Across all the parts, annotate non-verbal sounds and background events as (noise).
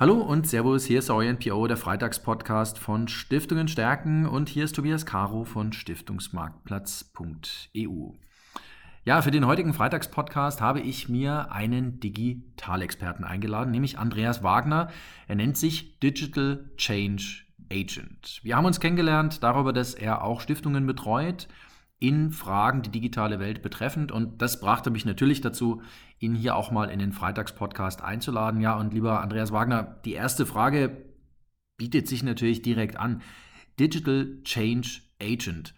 Hallo und Servus, hier ist euer NPO, der Freitagspodcast von Stiftungen stärken und hier ist Tobias Caro von Stiftungsmarktplatz.eu. Ja, für den heutigen Freitagspodcast habe ich mir einen Digitalexperten eingeladen, nämlich Andreas Wagner. Er nennt sich Digital Change Agent. Wir haben uns kennengelernt darüber, dass er auch Stiftungen betreut in Fragen die digitale Welt betreffend. Und das brachte mich natürlich dazu, ihn hier auch mal in den Freitagspodcast einzuladen. Ja, und lieber Andreas Wagner, die erste Frage bietet sich natürlich direkt an. Digital Change Agent.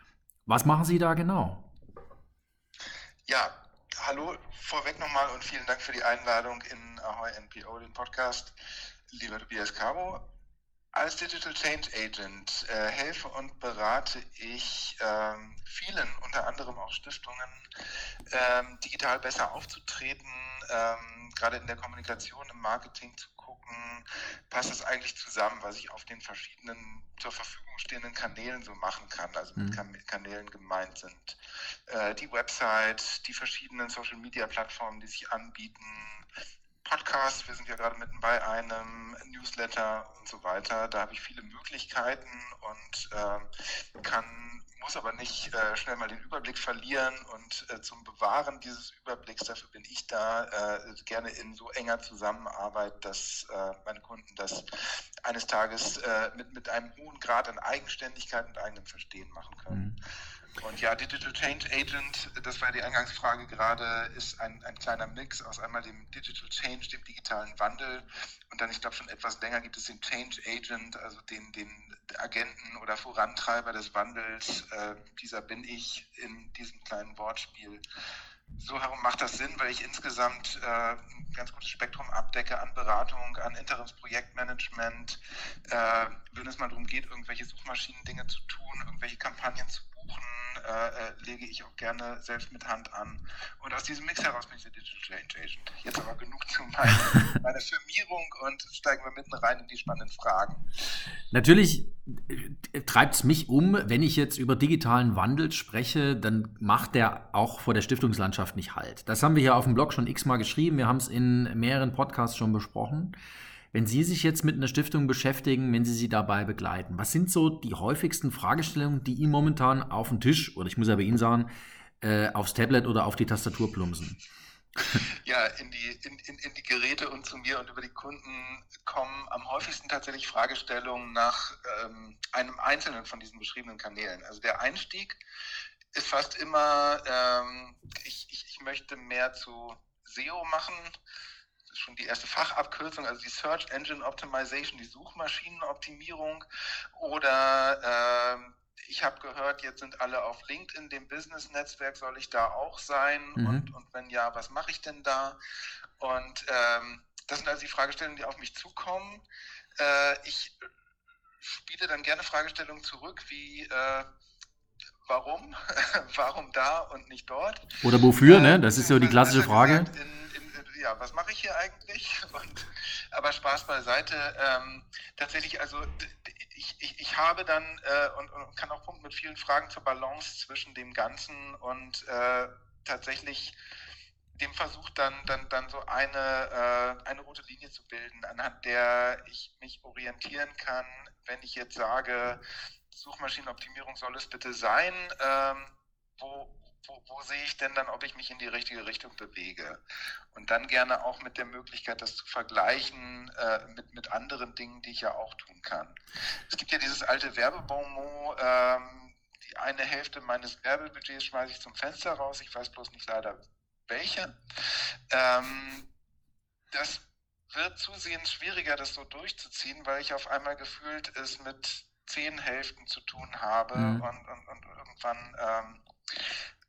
Was machen Sie da genau? Ja, hallo vorweg nochmal und vielen Dank für die Einladung in Ahoy NPO, den Podcast. Lieber Tobias Cabo, als Digital Change Agent äh, helfe und berate ich ähm, vielen, unter anderem auch Stiftungen, ähm, digital besser aufzutreten, ähm, gerade in der Kommunikation, im Marketing zu gucken, passt es eigentlich zusammen, was ich auf den verschiedenen zur Verfügung stehenden Kanälen so machen kann, also mit mhm. Kanälen gemeint sind. Äh, die Website, die verschiedenen Social-Media-Plattformen, die sich anbieten, Podcast, wir sind ja gerade mitten bei einem Newsletter und so weiter. Da habe ich viele Möglichkeiten und äh, kann, muss aber nicht äh, schnell mal den Überblick verlieren. Und äh, zum Bewahren dieses Überblicks, dafür bin ich da äh, gerne in so enger Zusammenarbeit, dass äh, meine Kunden das eines Tages äh, mit, mit einem hohen Grad an Eigenständigkeit und eigenem Verstehen machen können. Mhm. Und ja, Digital Change Agent, das war die Eingangsfrage gerade, ist ein, ein kleiner Mix aus einmal dem Digital Change, dem digitalen Wandel und dann, ich glaube, schon etwas länger gibt es den Change Agent, also den, den Agenten oder Vorantreiber des Wandels. Äh, dieser bin ich in diesem kleinen Wortspiel. So herum macht das Sinn, weil ich insgesamt äh, ein ganz gutes Spektrum abdecke an Beratung, an Interimsprojektmanagement, äh, wenn es mal darum geht, irgendwelche Suchmaschinen-Dinge zu tun, irgendwelche Kampagnen zu äh, äh, lege ich auch gerne selbst mit Hand an. Und aus diesem Mix heraus bin ich der Digital Change Agent. Jetzt aber genug zu meiner, (laughs) meiner Firmierung und steigen wir mitten rein in die spannenden Fragen. Natürlich äh, treibt es mich um, wenn ich jetzt über digitalen Wandel spreche, dann macht der auch vor der Stiftungslandschaft nicht halt. Das haben wir hier auf dem Blog schon x-mal geschrieben, wir haben es in mehreren Podcasts schon besprochen. Wenn Sie sich jetzt mit einer Stiftung beschäftigen, wenn Sie sie dabei begleiten, was sind so die häufigsten Fragestellungen, die Ihnen momentan auf den Tisch, oder ich muss ja bei Ihnen sagen, äh, aufs Tablet oder auf die Tastatur plumpsen? (laughs) Ja, in die, in, in, in die Geräte und zu mir und über die Kunden kommen am häufigsten tatsächlich Fragestellungen nach ähm, einem einzelnen von diesen beschriebenen Kanälen. Also der Einstieg ist fast immer, ähm, ich, ich, ich möchte mehr zu SEO machen schon die erste Fachabkürzung, also die Search Engine Optimization, die Suchmaschinenoptimierung. Oder äh, ich habe gehört, jetzt sind alle auf LinkedIn, dem Business-Netzwerk, soll ich da auch sein? Mhm. Und, und wenn ja, was mache ich denn da? Und ähm, das sind also die Fragestellungen, die auf mich zukommen. Äh, ich spiele dann gerne Fragestellungen zurück, wie äh, warum? (laughs) warum da und nicht dort? Oder wofür, ne? Das ist so die klassische Frage. In, ja, was mache ich hier eigentlich? (laughs) Und, aber Spaß beiseite. Ähm, tatsächlich, also ich, ich, ich habe dann äh, und, und, kann auch punkten mit vielen Fragen zur Balance zwischen dem Ganzen und äh, tatsächlich dem Versuch dann, dann, dann so eine, äh, eine rote Linie zu bilden, anhand der ich mich orientieren kann, wenn ich jetzt sage, Suchmaschinenoptimierung soll es bitte sein, ähm, wo, wo, wo, sehe ich denn dann, ob ich mich in die richtige Richtung bewege? Und dann gerne auch mit der Möglichkeit, das zu vergleichen äh, mit, mit anderen Dingen, die ich ja auch tun kann. Es gibt ja dieses alte Werbebonmot, ähm, die eine Hälfte meines Werbebudgets schmeiße ich zum Fenster raus, ich weiß bloß nicht leider welche. Ähm, das wird zusehends schwieriger, das so durchzuziehen, weil ich auf einmal gefühlt es mit zehn Hälften zu tun habe mhm. und, und, und, irgendwann ähm,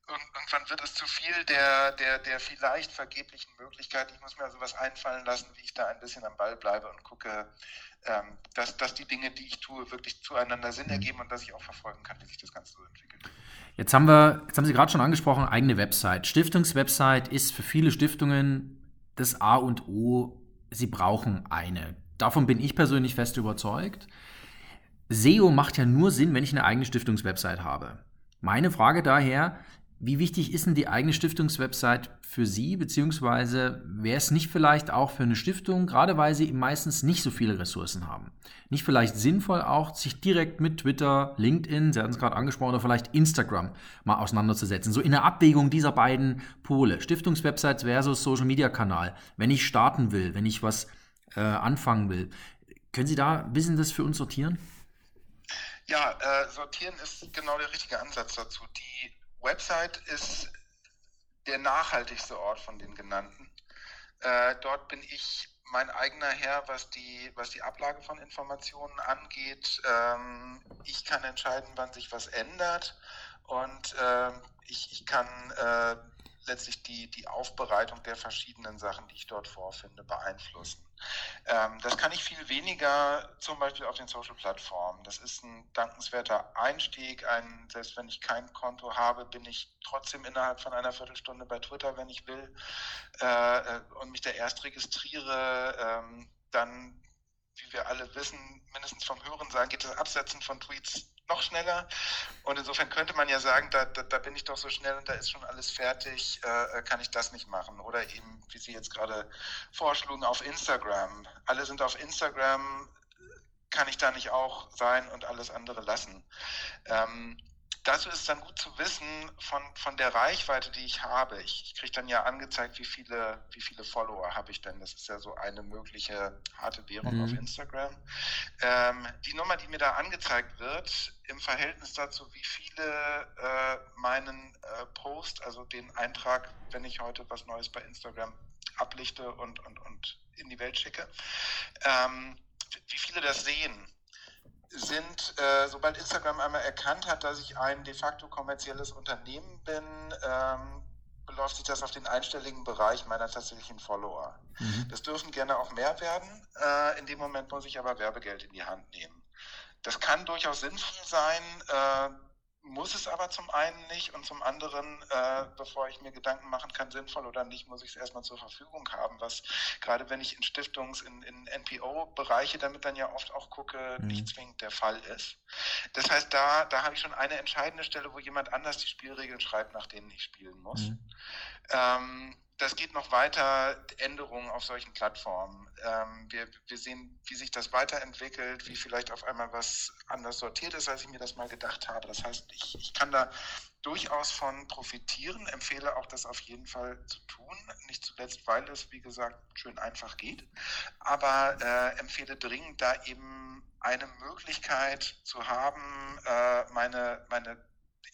irgendwann wird es zu viel der, der, der vielleicht vergeblichen Möglichkeiten. Ich muss mir also was einfallen lassen, wie ich da ein bisschen am Ball bleibe und gucke, ähm, dass, dass die Dinge, die ich tue, wirklich zueinander Sinn mhm. ergeben und dass ich auch verfolgen kann, wie sich das Ganze so entwickelt. Jetzt haben wir, jetzt haben Sie gerade schon angesprochen, eigene Website. Stiftungswebsite ist für viele Stiftungen das A und O. Sie brauchen eine. Davon bin ich persönlich fest überzeugt. SEO macht ja nur Sinn, wenn ich eine eigene Stiftungswebsite habe. Meine Frage daher, Wie wichtig ist denn die eigene Stiftungswebsite für Sie, beziehungsweise wäre es nicht vielleicht auch für eine Stiftung, gerade weil Sie meistens nicht so viele Ressourcen haben, nicht vielleicht sinnvoll auch, sich direkt mit Twitter, LinkedIn, Sie hatten es gerade angesprochen, oder vielleicht Instagram mal auseinanderzusetzen, so in der Abwägung dieser beiden Pole, Stiftungswebsites versus Social-Media-Kanal, wenn ich starten will, wenn ich was äh, anfangen will. Können Sie da bisschen das für uns sortieren? Ja, äh, sortieren ist genau der richtige Ansatz dazu. Die Website ist der nachhaltigste Ort von den genannten. Äh, dort bin ich mein eigener Herr, was die, was die Ablage von Informationen angeht. Ähm, ich kann entscheiden, wann sich was ändert und äh, ich, ich kann äh, letztlich die, die Aufbereitung der verschiedenen Sachen, die ich dort vorfinde, beeinflussen. Ähm, das kann ich viel weniger zum Beispiel auf den Social-Plattformen. Das ist ein dankenswerter Einstieg. Ein, selbst wenn ich kein Konto habe, bin ich trotzdem innerhalb von einer Viertelstunde bei Twitter, wenn ich will, äh, äh und mich da erst registriere, ähm, dann wie wir alle wissen, mindestens vom Hören sagen, geht das Absetzen von Tweets noch schneller. Und insofern könnte man ja sagen, da, da, da, bin ich doch so schnell und da ist schon alles fertig, äh, kann ich das nicht machen. Oder eben, wie Sie jetzt gerade vorschlugen, auf Instagram. Alle sind auf Instagram, kann ich da nicht auch sein und alles andere lassen. Ähm, dazu ist es dann gut zu wissen von, von der Reichweite, die ich habe. Ich, ich kriege dann ja angezeigt, wie viele, wie viele Follower habe ich denn. Das ist ja so eine mögliche harte Währung mhm. auf Instagram. Ähm, die Nummer, die mir da angezeigt wird, im Verhältnis dazu, wie viele äh, meinen äh, Post, also den Eintrag, wenn ich heute was Neues bei Instagram ablichte und, und, und in die Welt schicke, ähm, wie viele das sehen sind, äh, sobald Instagram einmal erkannt hat, dass ich ein de facto kommerzielles Unternehmen bin, ähm, beläuft sich das auf den einstelligen Bereich meiner tatsächlichen Follower. Mhm. Das dürfen gerne auch mehr werden. Äh, in dem Moment muss ich aber Werbegeld in die Hand nehmen. Das kann durchaus sinnvoll sein. Äh, muss es aber zum einen nicht und zum anderen, äh, bevor ich mir Gedanken machen kann, sinnvoll oder nicht, muss ich es erstmal zur Verfügung haben, was gerade wenn ich in Stiftungs-, in, in NPO-Bereiche damit dann ja oft auch gucke, mhm. nicht zwingend der Fall ist. Das heißt, da, da habe ich schon eine entscheidende Stelle, wo jemand anders die Spielregeln schreibt, nach denen ich spielen muss. Mhm. Ähm, das geht noch weiter, Änderungen auf solchen Plattformen. Ähm, wir, wir sehen, wie sich das weiterentwickelt, wie vielleicht auf einmal was anders sortiert ist, als ich mir das mal gedacht habe. Das heißt, ich, ich kann da durchaus von profitieren, empfehle auch das auf jeden Fall zu tun. Nicht zuletzt, weil es, wie gesagt, schön einfach geht. Aber äh, empfehle dringend, da eben eine Möglichkeit zu haben, äh, meine, meine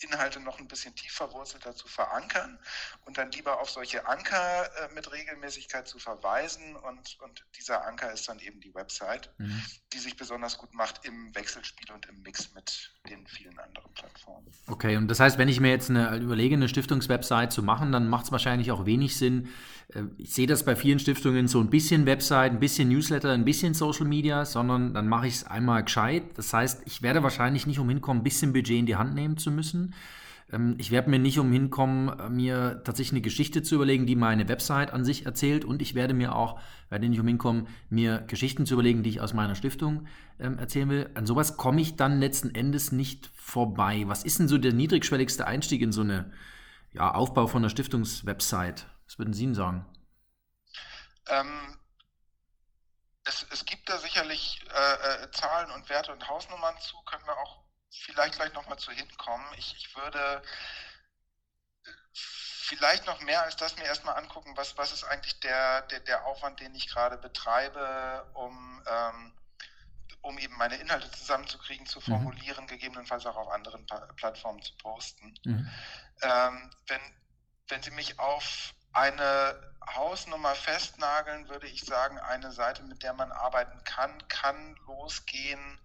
Inhalte noch ein bisschen tiefer verwurzelter zu verankern und dann lieber auf solche Anker äh, mit Regelmäßigkeit zu verweisen. Und, und dieser Anker ist dann eben die Website, mhm. die sich besonders gut macht im Wechselspiel und im Mix mit den vielen anderen Plattformen. Okay, und das heißt, wenn ich mir jetzt eine überlege, eine Stiftungswebsite zu machen, dann macht es wahrscheinlich auch wenig Sinn. Äh, ich sehe das bei vielen Stiftungen so ein bisschen Website, ein bisschen Newsletter, ein bisschen Social Media, sondern dann mache ich es einmal gescheit. Das heißt, ich werde wahrscheinlich nicht umhin kommen, ein bisschen Budget in die Hand nehmen zu müssen. Ähm, ich werde mir nicht umhin kommen, mir tatsächlich eine Geschichte zu überlegen, die meine Website an sich erzählt. Und ich werde mir auch, werde nicht umhin kommen, mir Geschichten zu überlegen, die ich aus meiner Stiftung ähm, erzählen will. An sowas komme ich dann letzten Endes nicht vorbei. Was ist denn so der niedrigschwelligste Einstieg in so eine ja, Aufbau von einer Stiftungswebsite? Was würden Sie denn sagen? Ähm, es, es, gibt da sicherlich äh, äh, Zahlen und Werte und Hausnummern zu, können wir auch vielleicht gleich nochmal zu hinkommen. Ich, ich würde vielleicht noch mehr als das mir erstmal angucken, was, was ist eigentlich der, der, der Aufwand, den ich gerade betreibe, um, ähm, um eben meine Inhalte zusammenzukriegen, zu mhm. formulieren, mhm. gegebenenfalls auch auf anderen pa Plattformen zu posten. Mhm. Ähm, wenn, wenn Sie mich auf eine Hausnummer festnageln, würde ich sagen, eine Seite, mit der man arbeiten kann, kann losgehen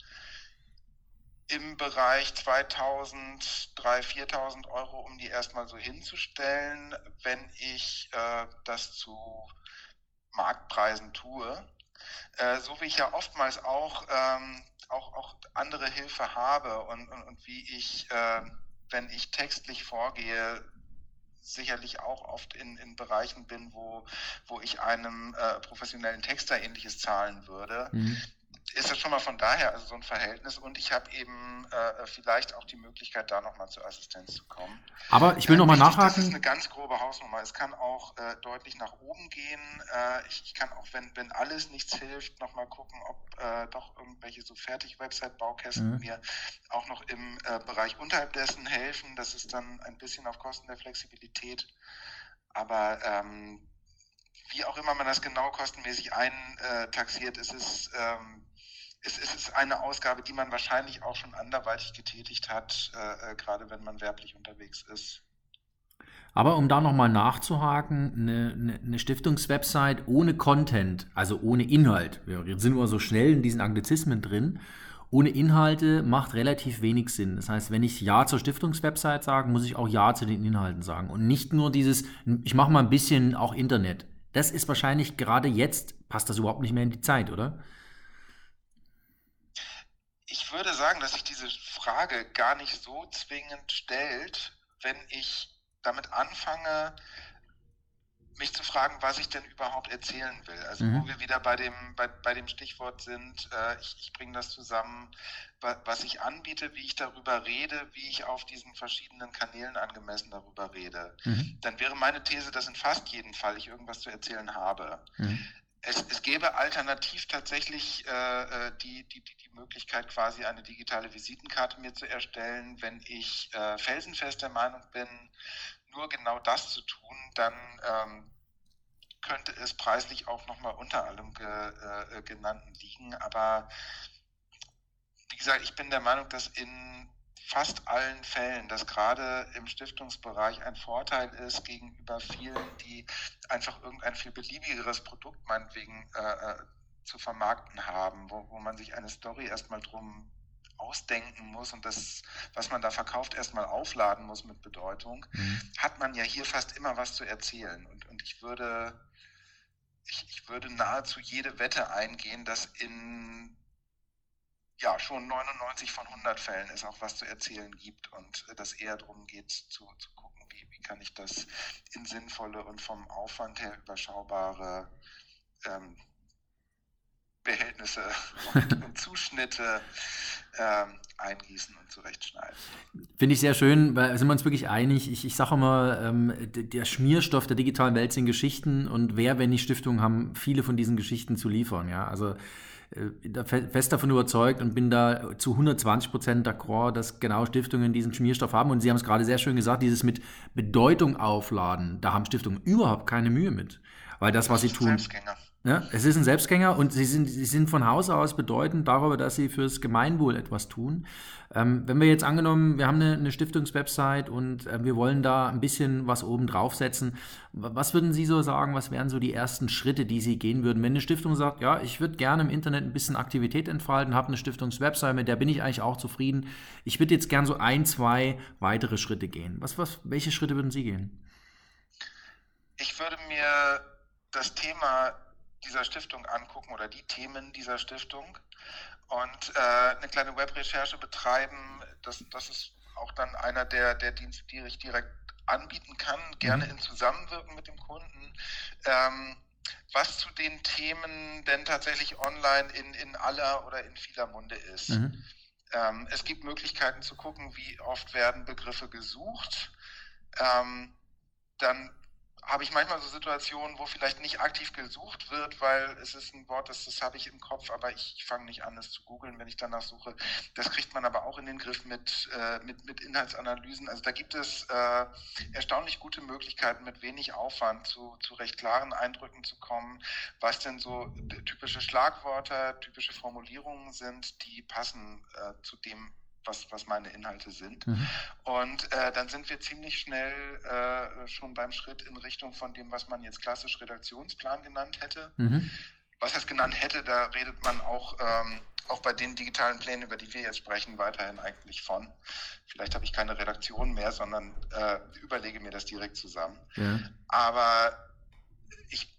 im Bereich 2000, 3.000, 4.000 Euro, um die erstmal so hinzustellen, wenn ich äh, das zu Marktpreisen tue. Äh, so wie ich ja oftmals auch, ähm, auch, auch andere Hilfe habe und, und, und wie ich, äh, wenn ich textlich vorgehe, sicherlich auch oft in, in Bereichen bin, wo, wo ich einem äh, professionellen Texter ähnliches zahlen würde. Mhm ist das schon mal von daher also so ein Verhältnis und ich habe eben äh, vielleicht auch die Möglichkeit, da nochmal zur Assistenz zu kommen. Aber ich will nochmal nachhaken. Das ist eine ganz grobe Hausnummer. Es kann auch äh, deutlich nach oben gehen. Äh, ich, ich, kann auch, wenn, wenn alles nichts hilft, nochmal gucken, ob äh, doch irgendwelche so fertig Website-Baukästen mhm. mir auch noch im äh, Bereich unterhalb dessen helfen. Das ist dann ein bisschen auf Kosten der Flexibilität. Aber ähm, wie auch immer man das genau kostenmäßig eintaxiert, ist es ähm, es ist eine Ausgabe, die man wahrscheinlich auch schon anderweitig getätigt hat, äh, äh, gerade wenn man werblich unterwegs ist. Aber um da nochmal nachzuhaken, eine, eine, Stiftungswebsite ohne Content, also ohne Inhalt, wir sind nur so schnell in diesen Anglizismen drin, ohne Inhalte macht relativ wenig Sinn. Das heißt, wenn ich Ja zur Stiftungswebsite sage, muss ich auch Ja zu den Inhalten sagen. Und nicht nur dieses, ich mache mal ein bisschen auch Internet. Das ist wahrscheinlich gerade jetzt, passt das überhaupt nicht mehr in die Zeit, oder? Ich würde sagen, dass sich diese Frage gar nicht so zwingend stellt, wenn ich damit anfange, mich zu fragen, was ich denn überhaupt erzählen will. Also mhm. wo wir wieder bei dem, bei, bei dem Stichwort sind, äh, ich, ich bringe das zusammen, was ich anbiete, wie ich darüber rede, wie ich auf diesen verschiedenen Kanälen angemessen darüber rede. Mhm. Dann wäre meine These, dass in fast jedem Fall ich irgendwas zu erzählen habe. Mhm es, es gäbe alternativ tatsächlich äh, äh, die, die, die Möglichkeit, quasi eine digitale Visitenkarte mir zu erstellen. Wenn ich äh, felsenfest der Meinung bin, nur genau das zu tun, dann ähm, könnte es preislich auch nochmal unter allem ge, äh, genannten liegen. Aber wie gesagt, ich bin der Meinung, dass in fast allen Fällen, dass gerade im Stiftungsbereich ein Vorteil ist gegenüber vielen, die einfach irgendein viel beliebigeres Produkt meinetwegen äh, äh, zu vermarkten haben, wo, wo man sich eine Story erstmal drum ausdenken muss und das, was man da verkauft, erstmal aufladen muss mit Bedeutung, mhm. hat man ja hier fast immer was zu erzählen. Und, und ich würde, ich, ich würde nahezu jede Wette eingehen, dass in ja, schon 99 von 100 Fällen es auch was zu erzählen gibt und äh, dass eher darum geht, zu, zu gucken, wie, wie kann ich das in sinnvolle und vom Aufwand her überschaubare ähm, Behältnisse und, und Zuschnitte ähm, eingießen und zurechtschneiden. Finde ich sehr schön, weil sind wir uns wirklich einig. Ich, ich sage immer, ähm, der Schmierstoff der digitalen Welt sind Geschichten und wer, wenn nicht Stiftungen, haben viele von diesen Geschichten zu liefern. Ja, also da fest davon überzeugt und bin da zu 120 Prozent d'accord, dass genau Stiftungen diesen Schmierstoff haben. Und Sie haben es gerade sehr schön gesagt, dieses mit Bedeutung aufladen, da haben Stiftungen überhaupt keine Mühe mit. Weil das, was sie tun. Selbstgänger. Ja, es ist ein Selbstgänger und sie sind, sie sind von Hause aus bedeutend darüber, dass sie fürs Gemeinwohl etwas tun. Ähm, wenn wir jetzt angenommen, wir haben eine, eine Stiftungswebsite und äh, wir wollen da ein bisschen was oben draufsetzen, was würden Sie so sagen, was wären so die ersten Schritte, die Sie gehen würden? Wenn eine Stiftung sagt, ja, ich würde gerne im Internet ein bisschen Aktivität entfalten, habe eine Stiftungswebsite, mit der bin ich eigentlich auch zufrieden. Ich würde jetzt gerne so ein, zwei weitere Schritte gehen. Was, was, welche Schritte würden Sie gehen? Ich würde mir das Thema dieser Stiftung angucken oder die Themen dieser Stiftung und äh, eine kleine Webrecherche betreiben. Das, das ist auch dann einer der, der Dienste, die ich direkt anbieten kann, gerne mhm. in Zusammenwirken mit dem Kunden. Ähm, was zu den Themen denn tatsächlich online in, in aller oder in vieler Munde ist. Mhm. Ähm, es gibt Möglichkeiten zu gucken, wie oft werden Begriffe gesucht. Ähm, dann habe ich manchmal so Situationen, wo vielleicht nicht aktiv gesucht wird, weil es ist ein Wort, das, das habe ich im Kopf, aber ich, fange nicht an, es zu googeln, wenn ich danach suche. Das kriegt man aber auch in den Griff mit, äh, mit, mit Inhaltsanalysen. Also da gibt es äh, erstaunlich gute Möglichkeiten, mit wenig Aufwand zu, zu recht klaren Eindrücken zu kommen, was denn so typische Schlagworte, typische Formulierungen sind, die passen äh, zu dem, was, was meine Inhalte sind. Mhm. Und äh, dann sind wir ziemlich schnell äh, schon beim Schritt in Richtung von dem, was man jetzt klassisch Redaktionsplan genannt hätte. Mhm. Was es genannt hätte, da redet man auch, ähm, auch bei den digitalen Plänen, über die wir jetzt sprechen, weiterhin eigentlich von. Vielleicht habe ich keine Redaktion mehr, sondern äh, überlege mir das direkt zusammen. Ja. Aber ich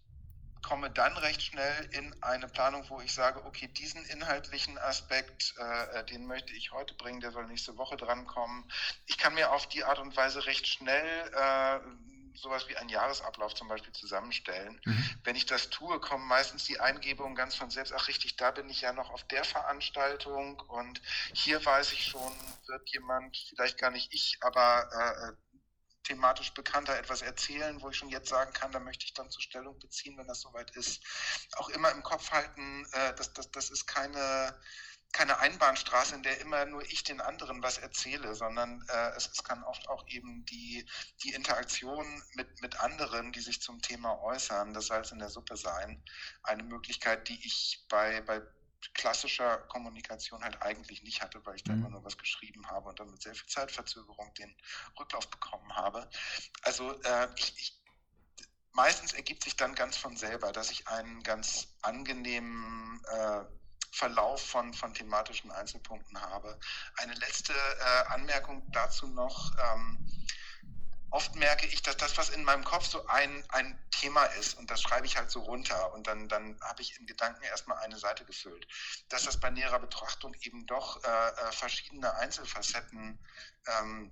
komme dann recht schnell in eine Planung, wo ich sage, okay, diesen inhaltlichen Aspekt, äh, äh, den möchte ich heute bringen, der soll nächste Woche drankommen. Ich kann mir auf die Art und Weise recht schnell äh, sowas wie einen Jahresablauf zum Beispiel zusammenstellen. Mhm. Wenn ich das tue, kommen meistens die Eingebungen ganz von selbst. Ach richtig, da bin ich ja noch auf der Veranstaltung und hier weiß ich schon, wird jemand, vielleicht gar nicht ich, aber äh, thematisch bekannter etwas erzählen, wo ich schon jetzt sagen kann, da möchte ich dann zur Stellung beziehen, wenn das soweit ist. Auch immer im Kopf halten, äh, das, das, das ist keine keine Einbahnstraße, in der immer nur ich den anderen was erzähle, sondern äh, es, es, kann oft auch eben die, die Interaktion mit, mit anderen, die sich zum Thema äußern, das Salz in der Suppe sein, eine Möglichkeit, die ich bei, bei klassischer Kommunikation halt eigentlich nicht hatte, weil ich da mhm. immer nur was geschrieben habe und dann mit sehr viel Zeitverzögerung den Rücklauf bekommen habe. Also äh, ich, ich meistens ergibt sich dann ganz von selber, dass ich einen ganz angenehmen äh, Verlauf von, von thematischen Einzelpunkten habe. Eine letzte äh, Anmerkung dazu noch. Ähm, oft merke ich, dass das, was in meinem Kopf so ein, ein Thema ist, und das schreibe ich halt so runter und dann, dann habe ich in Gedanken erstmal eine Seite gefüllt, dass das bei näherer Betrachtung eben doch äh, äh verschiedene Einzelfacetten ähm,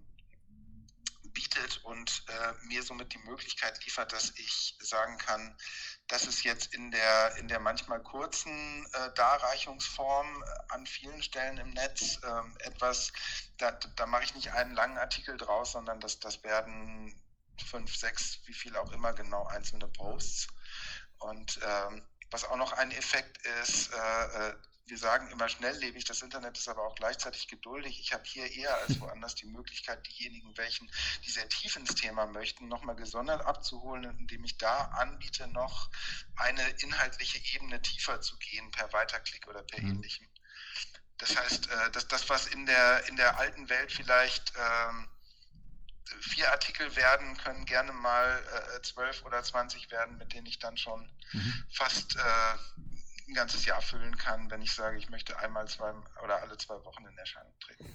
bietet und äh, mir somit die Möglichkeit liefert, dass ich sagen kann, dass es jetzt in der, in der manchmal kurzen äh, Darreichungsform äh, an vielen Stellen im Netz äh, etwas, da, da mache ich nicht einen langen Artikel draus, sondern das, das werden fünf, sechs, wie viel auch immer genau einzelne Posts. Und ähm, was auch noch ein Effekt ist, äh, äh wir sagen immer schnelllebig, das Internet ist aber auch gleichzeitig geduldig. Ich habe hier eher als (laughs) woanders die Möglichkeit, diejenigen, welchen, die sehr tief ins Thema möchten, nochmal gesondert abzuholen, indem ich da anbiete, noch eine inhaltliche Ebene tiefer zu gehen, per Weiterklick oder per mhm. ähnlichem. Das heißt, äh, dass das, was in der, in der alten Welt vielleicht ähm, vier Artikel werden, können gerne mal äh, zwölf oder zwanzig werden, mit denen ich dann schon mhm. fast äh, ein ganzes Jahr füllen kann, wenn ich sage, ich möchte einmal zwei oder alle zwei Wochen in Erscheinung treten.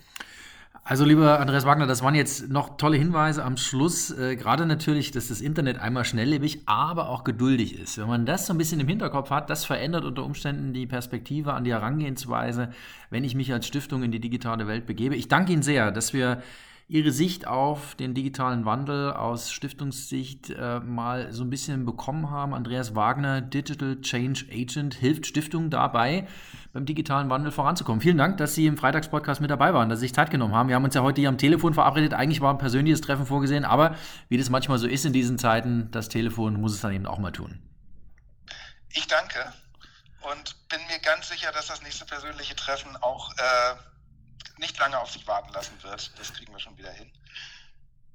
Also, lieber Andreas Wagner, das waren jetzt noch tolle Hinweise am Schluss. Äh, gerade natürlich, dass das Internet einmal schnelllebig, aber auch geduldig ist. Wenn man das so ein bisschen im Hinterkopf hat, das verändert unter Umständen die Perspektive an die Herangehensweise, wenn ich mich als Stiftung in die digitale Welt begebe. Ich danke Ihnen sehr, dass wir Ihre Sicht auf den digitalen Wandel aus Stiftungssicht äh, mal so ein bisschen bekommen haben. Andreas Wagner, Digital Change Agent, hilft Stiftungen dabei, beim digitalen Wandel voranzukommen. Vielen Dank, dass Sie im Freitagspodcast mit dabei waren, dass Sie sich Zeit genommen haben. Wir haben uns ja heute hier am Telefon verabredet. Eigentlich war ein persönliches Treffen vorgesehen, aber wie das manchmal so ist in diesen Zeiten, das Telefon muss es dann eben auch mal tun. Ich danke und bin mir ganz sicher, dass das nächste persönliche Treffen auch äh nicht lange auf sich warten lassen wird. Das kriegen wir schon wieder hin.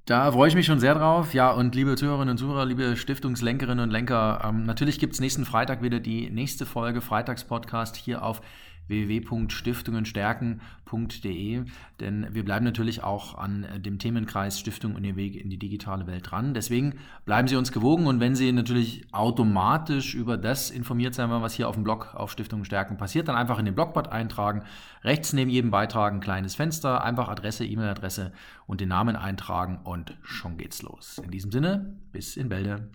Da freue ich mich schon sehr drauf. Ja, und liebe Zuhörerinnen und Zuhörer, liebe Stiftungslenkerinnen und Lenker, ähm, natürlich gibt es nächsten Freitag wieder die nächste Folge Freitagspodcast hier auf www.stiftungenstärken.de, denn wir bleiben natürlich auch an dem Themenkreis Stiftung und ihr Weg in die digitale Welt dran. Deswegen bleiben Sie uns gewogen und wenn Sie natürlich automatisch über das informiert sein wollen, was hier auf dem Blog auf Stiftungen stärken passiert, dann einfach in den Blogbot eintragen. Rechts neben jedem Beitrag ein kleines Fenster, einfach Adresse, E-Mail-Adresse und den Namen eintragen und schon geht's los. In diesem Sinne, bis in Bälde.